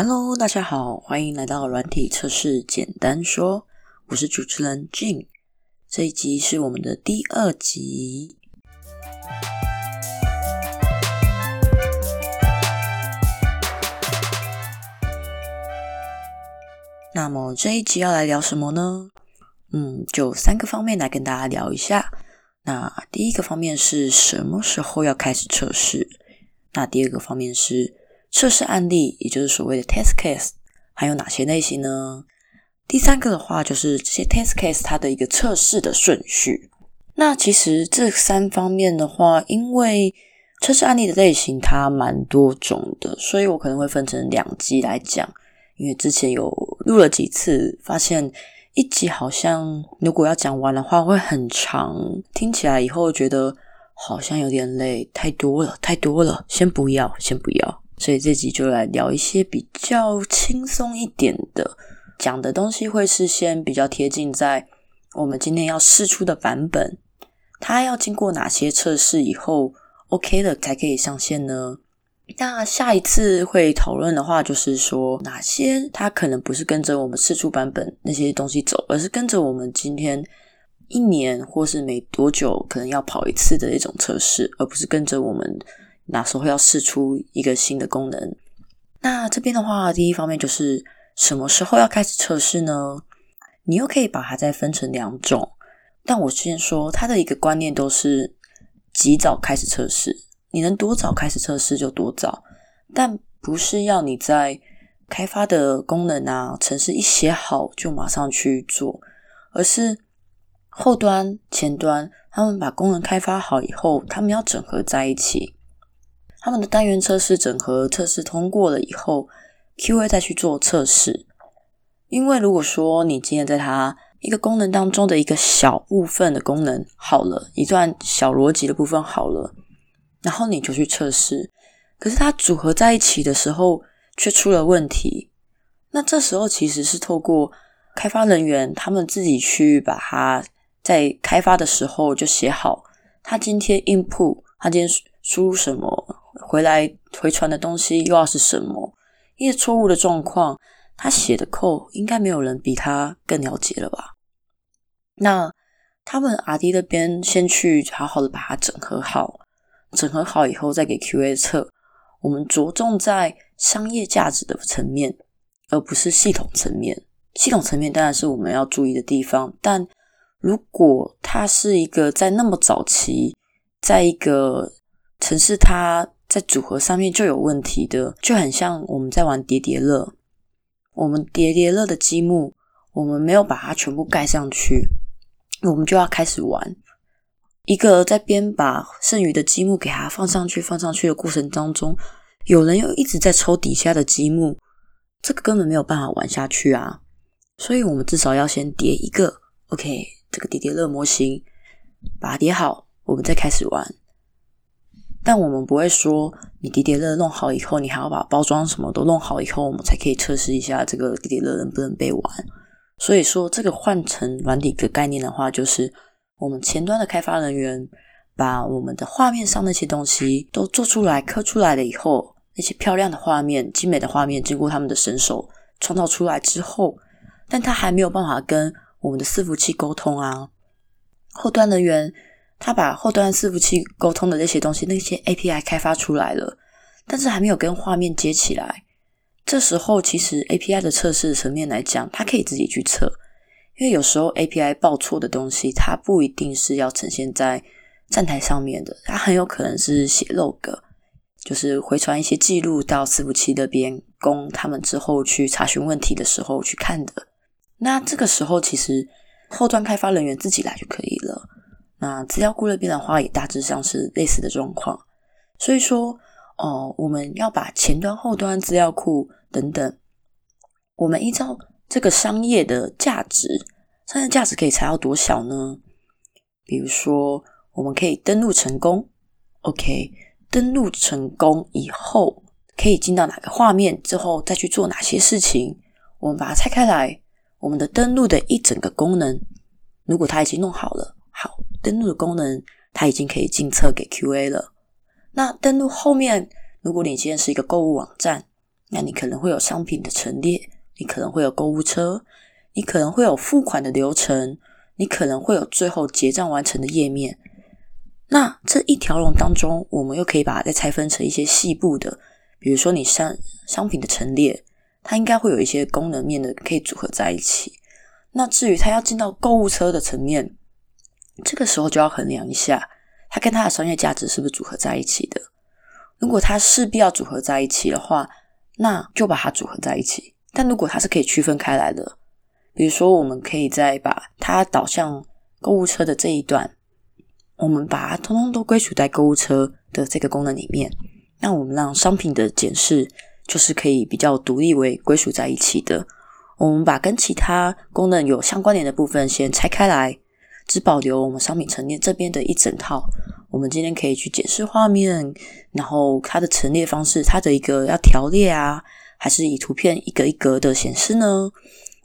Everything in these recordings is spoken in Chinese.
Hello，大家好，欢迎来到软体测试简单说，我是主持人 Jin。这一集是我们的第二集。那么这一集要来聊什么呢？嗯，就三个方面来跟大家聊一下。那第一个方面是什么时候要开始测试？那第二个方面是测试案例，也就是所谓的 test case，还有哪些类型呢？第三个的话就是这些 test case 它的一个测试的顺序。那其实这三方面的话，因为测试案例的类型它蛮多种的，所以我可能会分成两集来讲。因为之前有录了几次，发现一集好像如果要讲完的话会很长，听起来以后觉得好像有点累，太多了，太多了，先不要，先不要。所以这集就来聊一些比较轻松一点的，讲的东西会是先比较贴近在我们今天要试出的版本，它要经过哪些测试以后 OK 了才可以上线呢？那下一次会讨论的话，就是说哪些它可能不是跟着我们试出版本那些东西走，而是跟着我们今天一年或是每多久可能要跑一次的一种测试，而不是跟着我们哪时候要试出一个新的功能。那这边的话，第一方面就是什么时候要开始测试呢？你又可以把它再分成两种，但我先说它的一个观念都是及早开始测试。你能多早开始测试就多早，但不是要你在开发的功能啊、程式一写好就马上去做，而是后端、前端他们把功能开发好以后，他们要整合在一起，他们的单元测试整合测试通过了以后，QA 再去做测试。因为如果说你今天在它一个功能当中的一个小部分的功能好了，一段小逻辑的部分好了。然后你就去测试，可是它组合在一起的时候却出了问题。那这时候其实是透过开发人员他们自己去把它在开发的时候就写好，他今天 input，他今天输入什么，回来回传的东西又要是什么，一些错误的状况，他写的 code 应该没有人比他更了解了吧？那他们阿迪那边先去好好的把它整合好。整合好以后再给 QA 测，我们着重在商业价值的层面，而不是系统层面。系统层面当然是我们要注意的地方，但如果它是一个在那么早期，在一个城市，它在组合上面就有问题的，就很像我们在玩叠叠乐，我们叠叠乐的积木，我们没有把它全部盖上去，我们就要开始玩。一个在边把剩余的积木给它放上去、放上去的过程当中，有人又一直在抽底下的积木，这个根本没有办法玩下去啊！所以，我们至少要先叠一个 OK，这个叠叠乐模型，把它叠好，我们再开始玩。但我们不会说，你叠叠乐弄好以后，你还要把包装什么都弄好以后，我们才可以测试一下这个叠叠乐能不能被玩。所以说，这个换成软体的概念的话，就是。我们前端的开发人员把我们的画面上那些东西都做出来、刻出来了以后，那些漂亮的画面、精美的画面，经过他们的神手创造出来之后，但他还没有办法跟我们的伺服器沟通啊。后端人员他把后端伺服器沟通的那些东西、那些 API 开发出来了，但是还没有跟画面接起来。这时候，其实 API 的测试层面来讲，它可以自己去测。因为有时候 API 报错的东西，它不一定是要呈现在站台上面的，它很有可能是写 log，就是回传一些记录到伺服器那边，供他们之后去查询问题的时候去看的。那这个时候其实后端开发人员自己来就可以了。那资料库那边的话，也大致上是类似的状况。所以说，哦，我们要把前端、后端资料库等等，我们依照。这个商业的价值，商业价值可以猜到多小呢？比如说，我们可以登录成功，OK，登录成功以后可以进到哪个画面，之后再去做哪些事情？我们把它拆开来，我们的登录的一整个功能，如果它已经弄好了，登录的功能它已经可以进测给 QA 了。那登录后面，如果你今天是一个购物网站，那你可能会有商品的陈列，你可能会有购物车，你可能会有付款的流程，你可能会有最后结账完成的页面。那这一条龙当中，我们又可以把它再拆分成一些细部的，比如说你商商品的陈列，它应该会有一些功能面的可以组合在一起。那至于它要进到购物车的层面，这个时候就要衡量一下，它跟它的商业价值是不是组合在一起的。如果它势必要组合在一起的话，那就把它组合在一起。但如果它是可以区分开来的，比如说我们可以再把它导向购物车的这一段。我们把它通通都归属在购物车的这个功能里面，那我们让商品的检视就是可以比较独立为归属在一起的。我们把跟其他功能有相关联的部分先拆开来，只保留我们商品陈列这边的一整套。我们今天可以去检视画面，然后它的陈列方式，它的一个要条列啊，还是以图片一格一格的显示呢？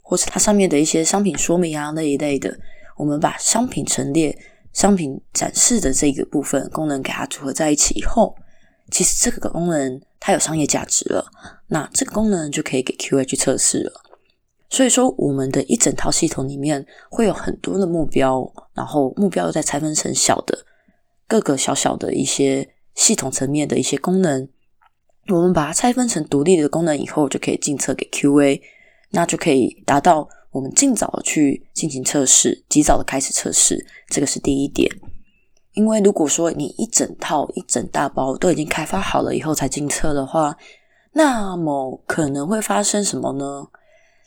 或是它上面的一些商品说明啊那一类的，我们把商品陈列。商品展示的这个部分功能给它组合在一起以后，其实这个功能它有商业价值了。那这个功能就可以给 QA 去测试了。所以说，我们的一整套系统里面会有很多的目标，然后目标又再拆分成小的各个小小的一些系统层面的一些功能。我们把它拆分成独立的功能以后，就可以进测给 QA，那就可以达到。我们尽早的去进行测试，及早的开始测试，这个是第一点。因为如果说你一整套、一整大包都已经开发好了以后才进测的话，那么可能会发生什么呢？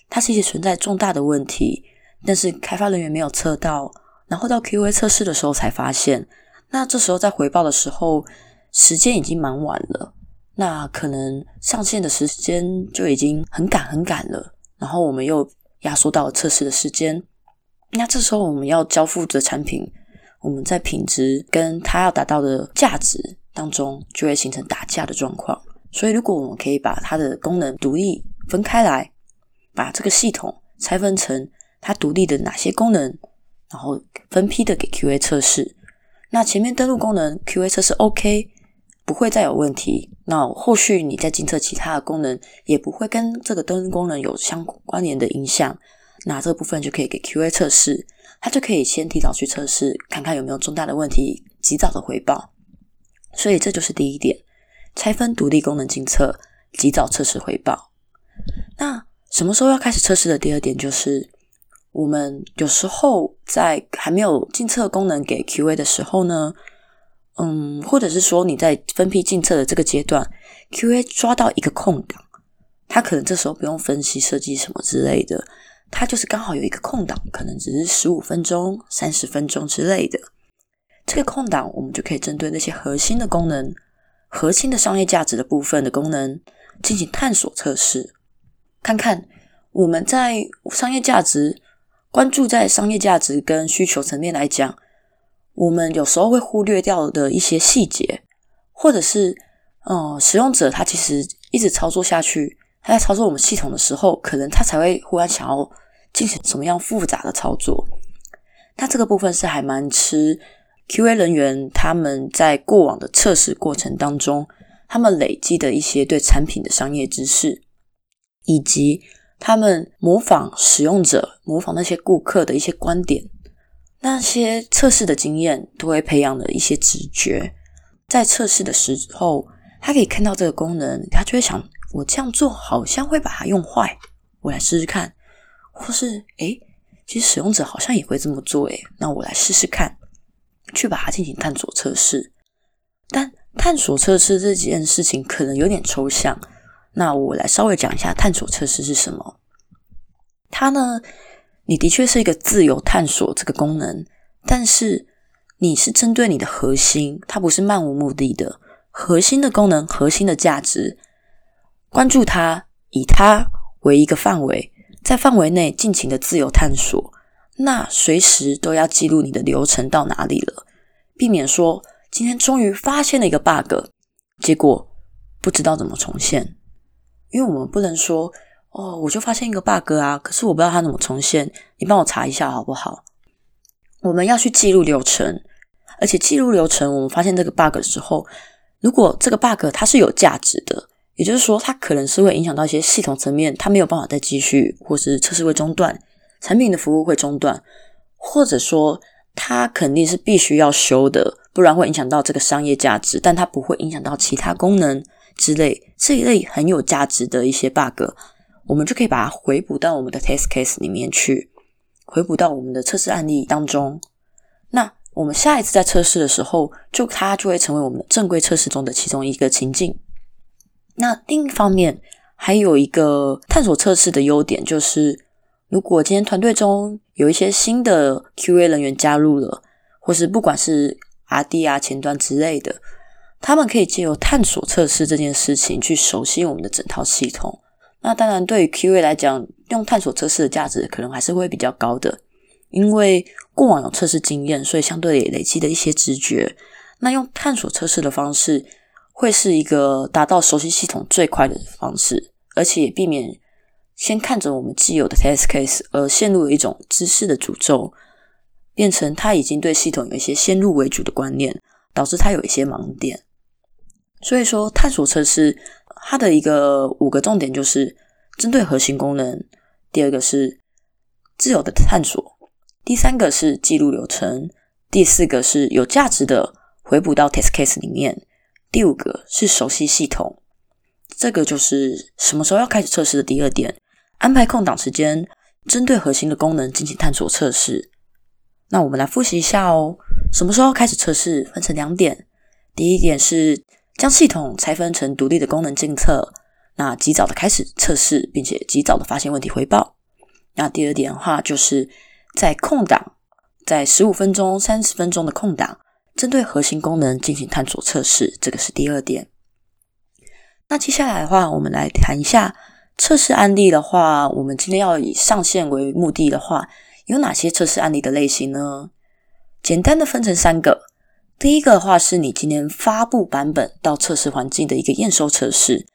它是一些存在重大的问题，但是开发人员没有测到，然后到 QA 测试的时候才发现，那这时候在回报的时候，时间已经蛮晚了，那可能上线的时间就已经很赶很赶了，然后我们又。压缩到了测试的时间，那这时候我们要交付的产品，我们在品质跟它要达到的价值当中，就会形成打架的状况。所以，如果我们可以把它的功能独立分开来，把这个系统拆分成它独立的哪些功能，然后分批的给 QA 测试，那前面登录功能 QA 测试 OK。不会再有问题。那后续你再检测其他的功能，也不会跟这个登录功能有相关联的影响。那这部分就可以给 QA 测试，它就可以先提早去测试，看看有没有重大的问题，及早的回报。所以这就是第一点：拆分独立功能检测，及早测试回报。什么时候要开始测试的？第二点就是，我们有时候在还没有检测功能给 QA 的时候呢。嗯，或者是说你在分批进测的这个阶段，QA 抓到一个空档，他可能这时候不用分析设计什么之类的，他就是刚好有一个空档，可能只是十五分钟、三十分钟之类的。这个空档，我们就可以针对那些核心的功能、核心的商业价值的部分的功能进行探索测试，看看我们在商业价值关注在商业价值跟需求层面来讲。我们有时候会忽略掉的一些细节，或者是，嗯，使用者他其实一直操作下去，他在操作我们系统的时候，可能他才会忽然想要进行什么样复杂的操作。那这个部分是还蛮吃 QA 人员他们在过往的测试过程当中，他们累积的一些对产品的商业知识，以及他们模仿使用者、模仿那些顾客的一些观点。那些测试的经验都会培养了一些直觉，在测试的时候，他可以看到这个功能，他就会想：我这样做好像会把它用坏，我来试试看。或是诶，其实使用者好像也会这么做，诶，那我来试试看，去把它进行探索测试。但探索测试这件事情可能有点抽象，那我来稍微讲一下探索测试是什么。它呢？你的确是一个自由探索这个功能，但是你是针对你的核心，它不是漫无目的的核心的功能、核心的价值，关注它，以它为一个范围，在范围内尽情的自由探索。那随时都要记录你的流程到哪里了，避免说今天终于发现了一个 bug，结果不知道怎么重现，因为我们不能说。哦，我就发现一个 bug 啊，可是我不知道它怎么重现，你帮我查一下好不好？我们要去记录流程，而且记录流程，我们发现这个 bug 的时候，如果这个 bug 它是有价值的，也就是说，它可能是会影响到一些系统层面，它没有办法再继续，或是测试会中断，产品的服务会中断，或者说它肯定是必须要修的，不然会影响到这个商业价值，但它不会影响到其他功能之类这一类很有价值的一些 bug，我们就可以把它回补到我们的 test case 里面去，回补到我们的测试案例当中。那我们下一次在测试的时候，就它就会成为我们正规测试中的其中一个情境。那另一方面，还有一个探索测试的优点，就是如果今天团队中有一些新的 QA 人员加入了，或是不管是 RD 啊前端之类的，他们可以借由探索测试这件事情去熟悉我们的整套系统。那当然，对于 QA 来讲，用探索测试的价值可能还是会比较高的，因为过往有测试经验，所以相对累积的一些直觉。那用探索测试的方式。会是一个达到熟悉系统最快的方式，而且也避免先看着我们既有的 test case 而陷入一种知识的诅咒，变成他已经对系统有一些先入为主的观念，导致他有一些盲点。所以说，探索测试它的一个五个重点就是针对核心功能，第二个是自由的探索，第三个是记录流程，第四个是有价值的回补到 test case 里面。第五个是熟悉系统，这个就是什么时候要开始测试的第二点。安排空档时间，针对核心的功能进行探索测试。那我们来复习一下哦。什么时候开始测试？分成两点。第一点是将系统拆分成独立的功能监测，那及早的开始测试，并且及早的发现问题回报。那第二点的话，就是在空档，在十五分钟、三十分钟的空档。针对核心功能进行探索测试，这个是第二点。那接下来的话，我们来谈一下测试案例的话，我们今天要以上线为目的的话，有哪些测试案例的类型呢？简单的分成三个。第一个的话，是你今天发布版本到测试环境的一个验收测试，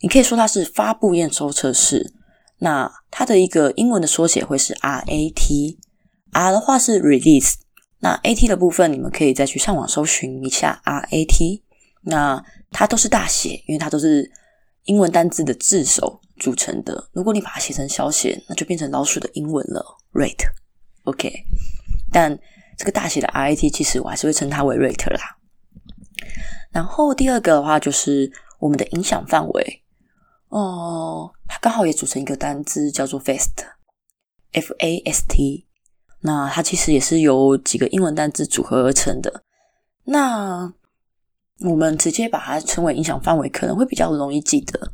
你可以说它是发布验收测试。那它的一个英文的缩写会是 RAT，R 的话是 Release。那 A T 的部分，你们可以再去上网搜寻一下 R A T，那它都是大写，因为它都是英文单字的字首组成的。如果你把它写成小写，那就变成老鼠的英文了，rate，OK。但这个大写的 RIT 其实我还是会称它为 rate 啦。然后第二个的话，就是我们的影响范围哦，它刚好也组成一个单字，叫做 fast，F A S T。那它其实也是由几个英文单字组合而成的。那我们直接把它称为影响范围，可能会比较容易记得。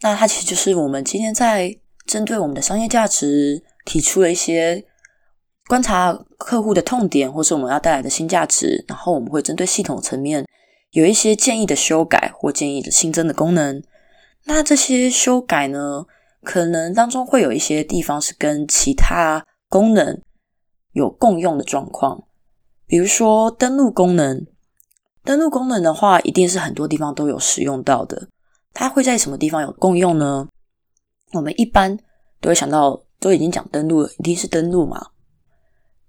那它其实就是我们今天在针对我们的商业价值提出了一些观察客户的痛点，或是我们要带来的新价值，然后我们会针对系统层面有一些建议的修改或建议的新增的功能。那这些修改呢，可能当中会有一些地方是跟其他。功能有共用的状况，比如说登录功能。登录功能的话，一定是很多地方都有使用到的。它会在什么地方有共用呢？我们一般都会想到，都已经讲登录了，一定是登录嘛。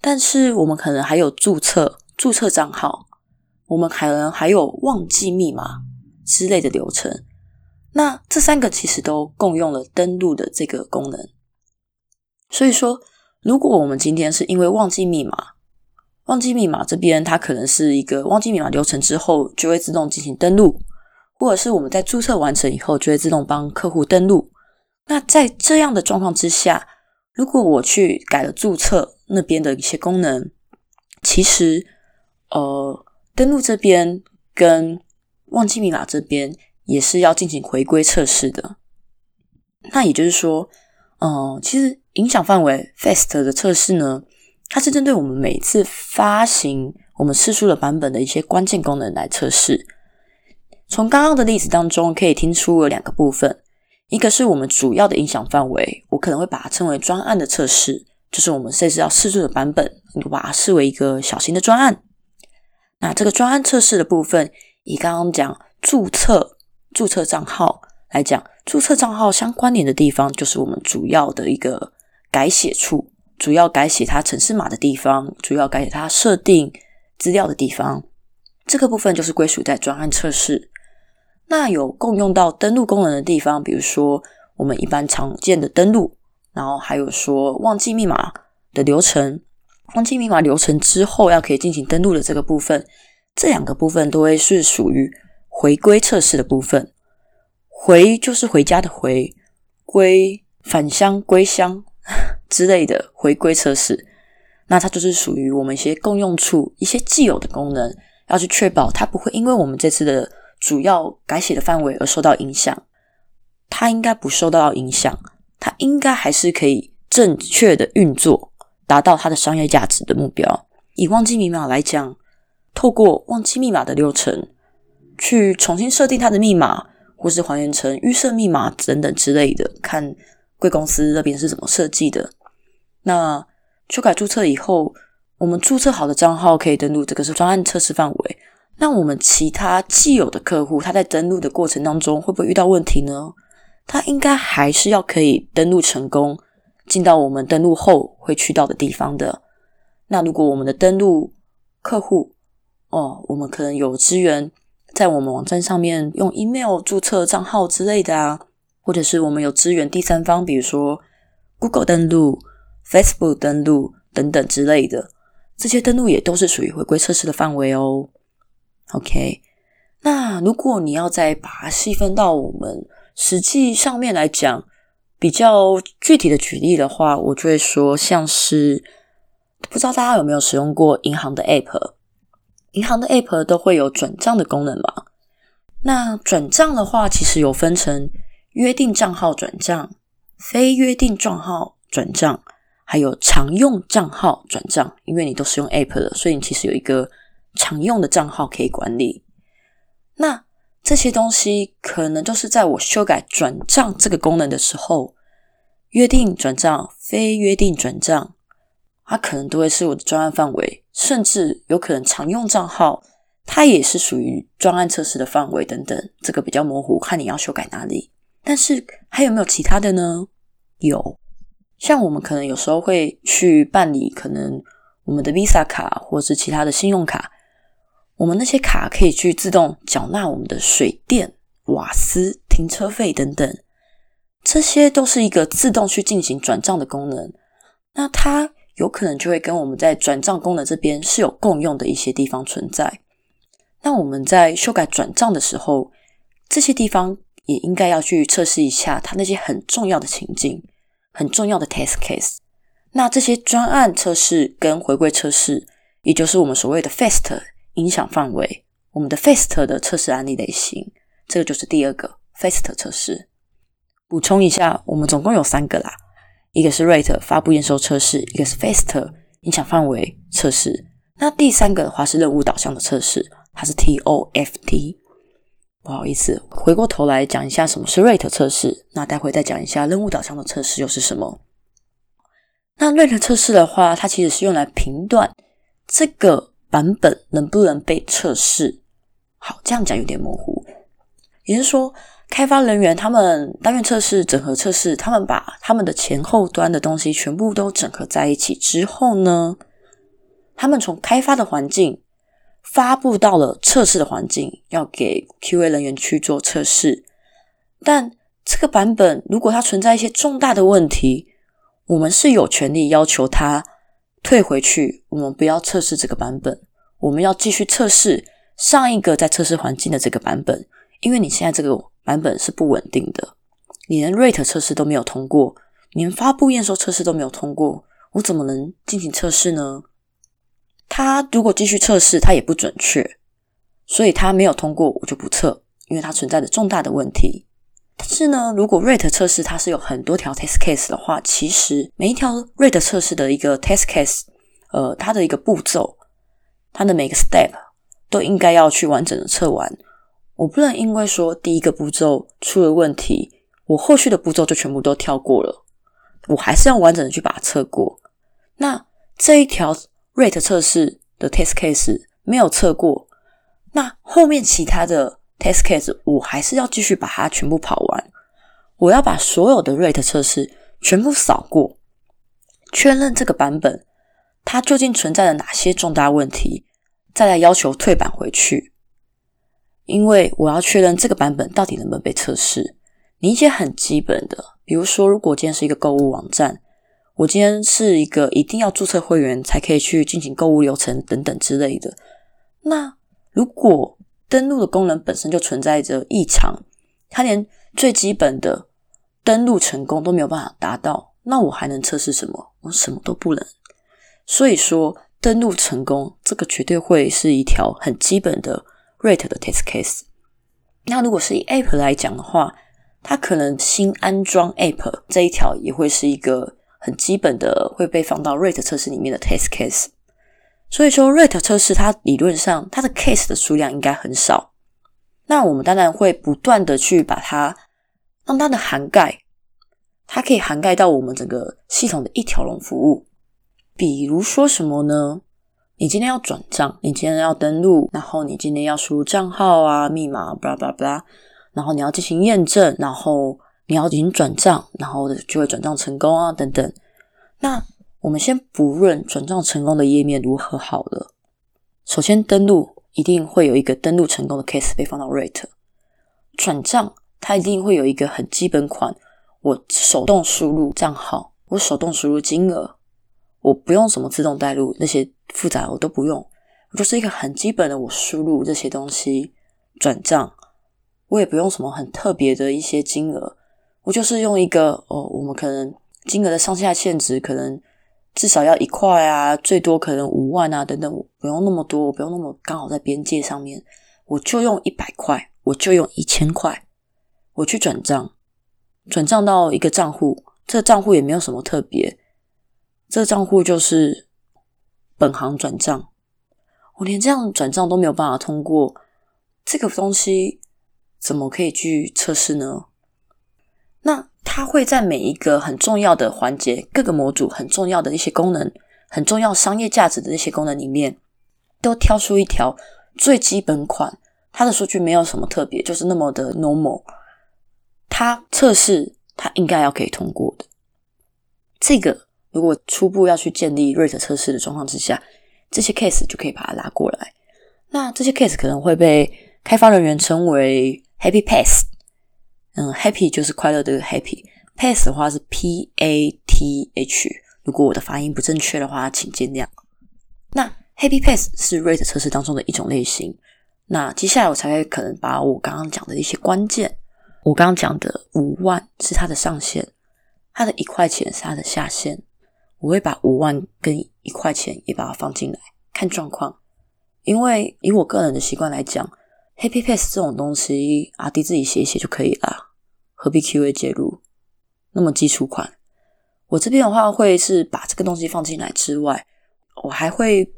但是我们可能还有注册、注册账号，我们可能还有忘记密码之类的流程。那这三个其实都共用了登录的这个功能，所以说。如果我们今天是因为忘记密码，忘记密码这边它可能是一个忘记密码流程之后就会自动进行登录，或者是我们在注册完成以后就会自动帮客户登录。那在这样的状况之下，如果我去改了注册那边的一些功能，其实呃登录这边跟忘记密码这边也是要进行回归测试的。那也就是说，嗯，其实。影响范围 fast 的测试呢，它是针对我们每次发行我们试出的版本的一些关键功能来测试。从刚刚的例子当中可以听出有两个部分，一个是我们主要的影响范围，我可能会把它称为专案的测试，就是我们这次要试出的版本，你把它视为一个小型的专案。那这个专案测试的部分，以刚刚讲注册注册账号来讲，注册账号相关联的地方，就是我们主要的一个。改写处主要改写它城市码的地方，主要改写它设定资料的地方，这个部分就是归属在专案测试。那有共用到登录功能的地方，比如说我们一般常见的登录，然后还有说忘记密码的流程，忘记密码流程之后要可以进行登录的这个部分，这两个部分都会是属于回归测试的部分。回就是回家的回，归返乡归乡 之类的回归测试，那它就是属于我们一些共用处一些既有的功能，要去确保它不会因为我们这次的。主要改写的范围而受到影响，它应该不受到影响，它应该还是可以正确的运作，达到它的商业价值的目标。以忘记密码来讲，透过忘记密码的流程去重新设定它的密码，或是还原成预设密码等等之类的，看贵公司那边是怎么设计的。那修改注册以后，我们注册好的账号可以登录，这个是专案测试范围。那我们其他既有的客户，他在登录的过程当中会不会遇到问题呢？它应该还是要可以登录成功，进到我们登录后会去到的地方的。那如果我们的登录客户，哦，我们可能有资源在我们网站上面用 email 注册账号之类的啊，或者是我们有资源第三方，比如说 Google 登录、Facebook 登录等等之类的，这些登录也都是属于回归测试的范围哦。OK，那如果你要再把它细分到我们实际上面来讲，比较具体的举例的话，我就会说，像是不知道大家有没有使用过银行的 App，银行的 App 都会有转账的功能嘛？那转账的话，其实有分成约定账号转账、非约定账号转账，还有常用账号转账。因为你都使用 App 的，所以你其实有一个。常用的账号可以管理，那这些东西可能都是在我修改转账这个功能的时候，约定转账、非约定转账，它可能都会是我的专案范围，甚至有可能常用账号，它也是属于专案测试的范围等等。这个比较模糊，看你要修改哪里。但是还有没有其他的呢？有，像我们可能有时候会去办理，可能我们的 Visa 卡或是其他的信用卡。我们那些卡可以去自动缴纳我们的水电、瓦斯、停车费等等，这些都是一个自动去进行转账的功能。那它有可能就会跟我们在转账功能这边是有共用的一些地方存在。那我们在修改转账的时候，这些地方也应该要去测试一下它那些很重要的情境、很重要的 test case。那这些专案测试跟回归测试，也就是我们所谓的 fast。影响范围，我们的 FAST 的测试案例类型，这个就是第二个 FAST 测试。补充一下，我们总共有三个啦，一个是 Rate 发布验收测试，一个是 FAST 影响范围测试。那第三个的话是任务导向的测试，它是 TOFT。不好意思，回过头来讲一下什么是 Rate 测试，那待会再讲一下任务导向的测试又是什么。那 Rate 测试的话，它其实是用来评断这个。版本能不能被测试？好，这样讲有点模糊。也就是说，开发人员他们单元测试、整合测试，他们把他们的前后端的东西全部都整合在一起之后呢，他们从开发的环境发布到了测试的环境，要给 QA 人员去做测试。但这个版本如果它存在一些重大的问题，我们是有权利要求它。退回去，我们不要测试这个版本，我们要继续测试上一个在测试环境的这个版本，因为你现在这个版本是不稳定的，你连 rate 测试都没有通过，连发布验收测试都没有通过，我怎么能进行测试呢？它如果继续测试，它也不准确，所以它没有通过，我就不测，因为它存在着重大的问题。但是呢，如果 rate 测试它是有很多条 test case 的话，其实每一条 rate 测试的一个 test case，呃，它的一个步骤，它的每个 step 都应该要去完整的测完。我不能因为说第一个步骤出了问题，我后续的步骤就全部都跳过了，我还是要完整的去把它测过。那这一条 rate 测试的 test case 没有测过，那后面其他的。Test case，我还是要继续把它全部跑完。我要把所有的 rate 测试全部扫过，确认这个版本它究竟存在了哪些重大问题，再来要求退版回去。因为我要确认这个版本到底能不能被测试。你一些很基本的，比如说，如果今天是一个购物网站，我今天是一个一定要注册会员才可以去进行购物流程等等之类的。那如果登录的功能本身就存在着异常，它连最基本的登录成功都没有办法达到，那我还能测试什么？我什么都不能。所以说，登录成功这个绝对会是一条很基本的 rate 的 test case。那如果是以 app 来讲的话，它可能新安装 app 这一条也会是一个很基本的会被放到 rate 测试里面的 test case。所以说，rate 测试它理论上它的 case 的数量应该很少。那我们当然会不断的去把它让它的涵盖，它可以涵盖到我们整个系统的一条龙服务。比如说什么呢？你今天要转账，你今天要登录，然后你今天要输入账号啊、密码，巴拉巴拉巴拉，然后你要进行验证，然后你要进行转账，然后就会转账成功啊，等等。那我们先不论转账成功的页面如何好了，首先登录一定会有一个登录成功的 case 被放到 rate，转账它一定会有一个很基本款，我手动输入账号，我手动输入金额，我不用什么自动带入那些复杂我都不用，就是一个很基本的我输入这些东西转账，我也不用什么很特别的一些金额，我就是用一个哦，我们可能金额的上下限值可能。至少要一块啊，最多可能五万啊，等等，我不用那么多，我不用那么刚好在边界上面，我就用一百块，我就用一千块，我去转账，转账到一个账户，这个账户也没有什么特别，这个账户就是本行转账，我连这样转账都没有办法通过，这个东西怎么可以去测试呢？那？它会在每一个很重要的环节、各个模组很重要的一些功能、很重要商业价值的一些功能里面，都挑出一条最基本款。它的数据没有什么特别，就是那么的 normal。它测试它应该要可以通过的。这个如果初步要去建立 rate 测试的状况之下，这些 case 就可以把它拉过来。那这些 case 可能会被开发人员称为 happy path。嗯，happy 就是快乐的 happy，path 的话是 p a t h。如果我的发音不正确的话，请见谅。那 happy path 是 rate 测试当中的一种类型。那接下来我才会可能把我刚刚讲的一些关键，我刚刚讲的五万是它的上限，它的一块钱是它的下限。我会把五万跟一块钱也把它放进来，看状况。因为以我个人的习惯来讲。Happy Pass 这种东西，阿迪自己写一写就可以了，何必 QA 介入？那么基础款，我这边的话会是把这个东西放进来之外，我还会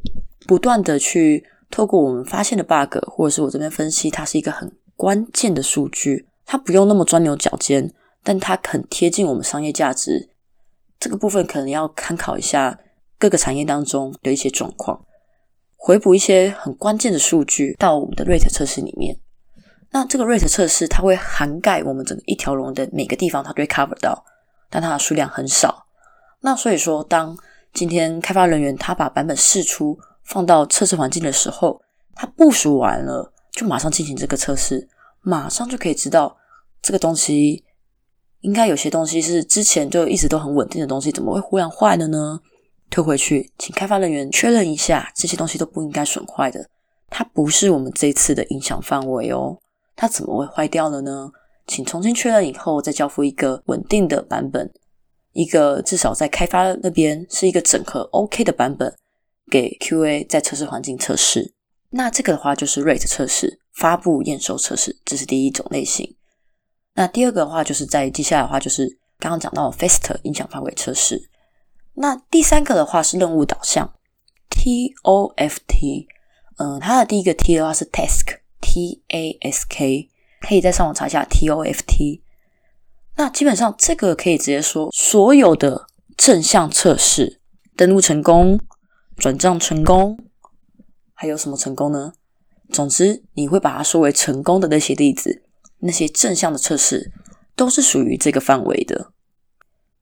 不断的去透过我们发现的 bug，或者是我这边分析，它是一个很关键的数据，它不用那么钻牛角尖，但它很贴近我们商业价值。这个部分可能要参考一下各个产业当中的一些状况。回补一些很关键的数据到我们的 rate 测试里面。那这个 rate 测试它会涵盖我们整个一条龙的每个地方，它都会 cover 到，但它的数量很少。那所以说，当今天开发人员他把版本试出放到测试环境的时候，他部署完了就马上进行这个测试，马上就可以知道这个东西应该有些东西是之前就一直都很稳定的东西，怎么会忽然坏了呢？退回去，请开发人员确认一下，这些东西都不应该损坏的。它不是我们这次的影响范围哦。它怎么会坏掉了呢？请重新确认以后再交付一个稳定的版本，一个至少在开发那边是一个整合 OK 的版本，给 QA 在测试环境测试。那这个的话就是 Rate 测试、发布验收测试，这是第一种类型。那第二个的话，就是在接下来的话，就是刚刚讲到 Fast 影响范围测试。那第三个的话是任务导向，T O F T，嗯，它的第一个 T 的话是 task，T A S K，可以在上网查一下 T O F T。那基本上这个可以直接说，所有的正向测试，登录成功、转账成功，还有什么成功呢？总之，你会把它说为成功的那些例子，那些正向的测试，都是属于这个范围的。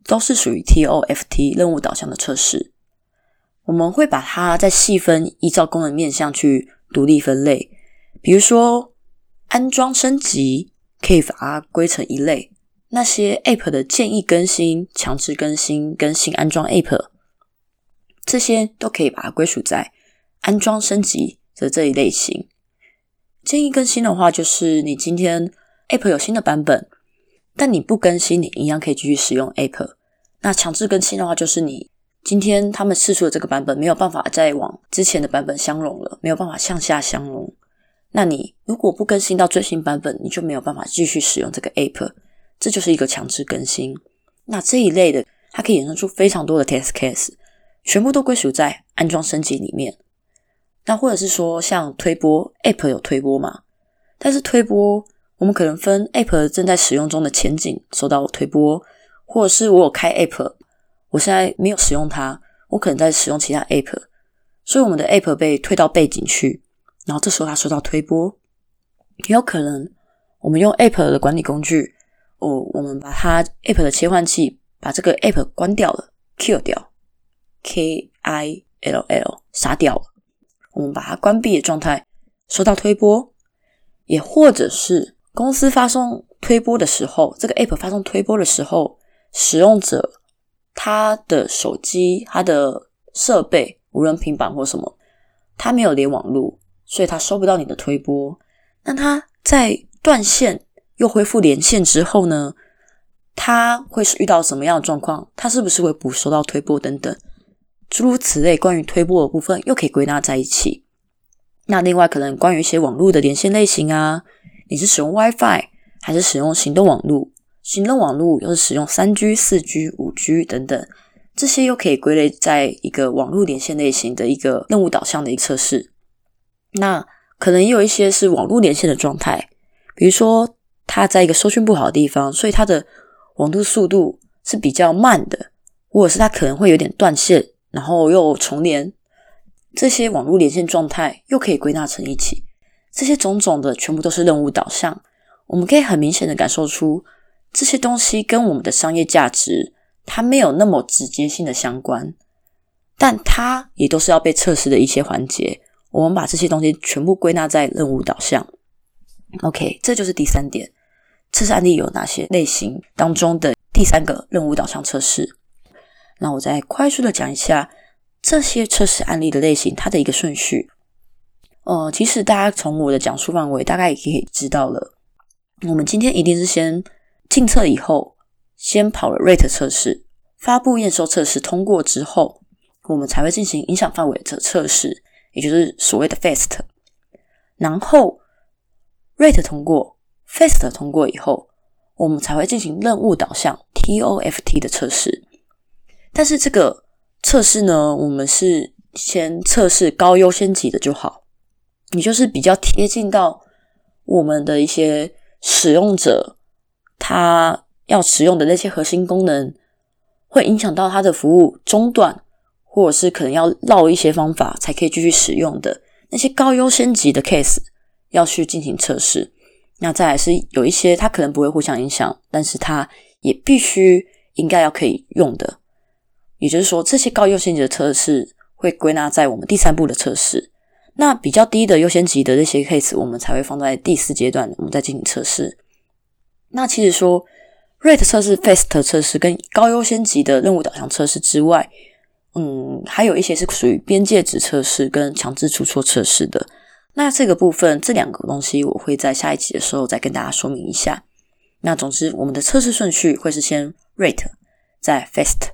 都是属于 TOFT 任务导向的测试，我们会把它再细分，依照功能面向去独立分类。比如说，安装升级可以把它归成一类，那些 App 的建议更新、强制更新、更新安装 App，这些都可以把它归属在安装升级的这一类型。建议更新的话，就是你今天 App 有新的版本，但你不更新，你一样可以继续使用 App。那强制更新的话，就是你今天他们试出的这个版本没有办法再往之前的版本相容了，没有办法向下相容。那你如果不更新到最新版本，你就没有办法继续使用这个 App，这就是一个强制更新。那这一类的，它可以衍生出非常多的 test case，全部都归属在安装升级里面。那或者是说，像推播 App 有推播嘛？但是推播我们可能分 App 正在使用中的前景收到推播，或者是我有开 App，我现在没有使用它，我可能在使用其他 App，所以我们的 App 被推到背景去，然后这时候它收到推播，也有可能我们用 App 的管理工具，哦，我们把它 App 的切换器把这个 App 关掉了，kill 掉，K I L L 杀掉了。我们把它关闭的状态，收到推播，也或者是公司发送推播的时候，这个 app 发送推播的时候，使用者他的手机、他的设备，无论平板或什么，他没有连网络，所以他收不到你的推播。那他在断线又恢复连线之后呢？他会是遇到什么样的状况？他是不是会不收到推播等等？诸如此类，关于推播的部分又可以归纳在一起。那另外可能关于一些网络的连线类型啊，你是使用 WiFi 还是使用行动网络？行动网络又是使用三 G、四 G、五 G 等等，这些又可以归类在一个网络连线类型的一个任务导向的一个测试。那可能也有一些是网络连线的状态，比如说它在一个收讯不好的地方，所以它的网络速度是比较慢的，或者是它可能会有点断线。然后又重连，这些网络连线状态又可以归纳成一起。这些种种的全部都是任务导向。我们可以很明显的感受出，这些东西跟我们的商业价值它没有那么直接性的相关，但它也都是要被测试的一些环节。我们把这些东西全部归纳在任务导向。OK，这就是第三点，测试案例有哪些类型当中的第三个任务导向测试。那我再快速的讲一下这些测试案例的类型，它的一个顺序。呃，其实大家从我的讲述范围大概也可以知道了。我们今天一定是先进测以后，先跑了 rate 测试，发布验收测试通过之后，我们才会进行影响范围的测试，也就是所谓的 fast。然后 rate 通过，fast 通过以后，我们才会进行任务导向 TOFT 的测试。但是这个测试呢，我们是先测试高优先级的就好，也就是比较贴近到我们的一些使用者他要使用的那些核心功能，会影响到他的服务中断，或者是可能要绕一些方法才可以继续使用的那些高优先级的 case 要去进行测试。那再来是有一些它可能不会互相影响，但是它也必须应该要可以用的。也就是说，这些高优先级的测试会归纳在我们第三步的测试。那比较低的优先级的这些 case，我们才会放在第四阶段，我们再进行测试。那其实说，rate 测试、fast 测试跟高优先级的任务导向测试之外，嗯，还有一些是属于边界值测试跟强制出错测试的。那这个部分，这两个东西，我会在下一集的时候再跟大家说明一下。那总之，我们的测试顺序会是先 rate，再 fast。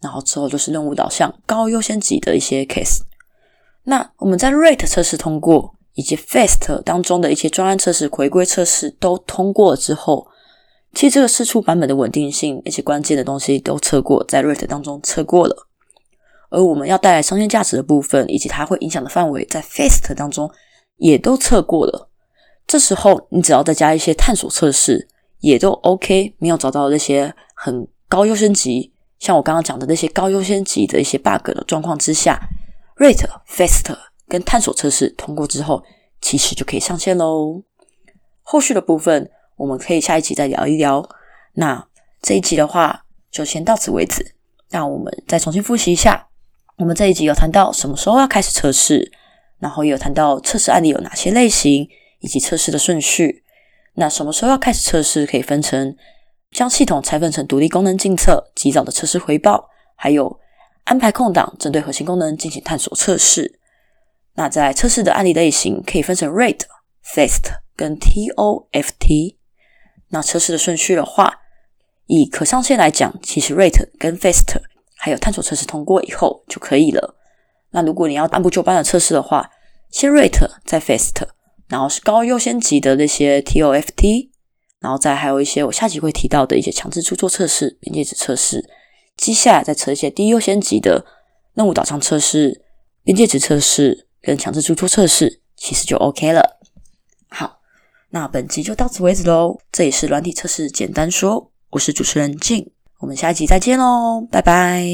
然后之后就是任务导向高优先级的一些 case。那我们在 rate 测试通过，以及 fast 当中的一些专案测试、回归测试都通过了之后，其实这个试出版本的稳定性、一些关键的东西都测过，在 rate 当中测过了。而我们要带来商业价值的部分，以及它会影响的范围，在 fast 当中也都测过了。这时候你只要再加一些探索测试，也都 OK。没有找到那些很高优先级。像我刚刚讲的那些高优先级的一些 bug 的状况之下，rate、faster，跟探索测试通过之后，其实就可以上线喽。后续的部分我们可以下一集再聊一聊。那这一集的话就先到此为止。那我们再重新复习一下，我们这一集有谈到什么时候要开始测试，然后也有谈到测试案例有哪些类型，以及测试的顺序。那什么时候要开始测试？可以分成将系统拆分成独立功能进测、及早的测试回报，还有安排空档针对核心功能进行探索测试。那在测试的案例类型可以分成 Rate、FAST 跟 TOFT。那测试的顺序的话，以可上线来讲，其实 Rate 跟 FAST 还有探索测试通过以后就可以了。那如果你要按部就班的测试的话，先 Rate 再 FAST，然后是高优先级的那些 TOFT，然后再还有一些我下集会提到的一些强制出错测试、边界值测试。接下来再测一些低优先级的任务导向测试、边界值测试。跟强制输出测试其实就 OK 了。好，那本集就到此为止喽。这里是软体测试简单说，我是主持人静，我们下一集再见喽，拜拜。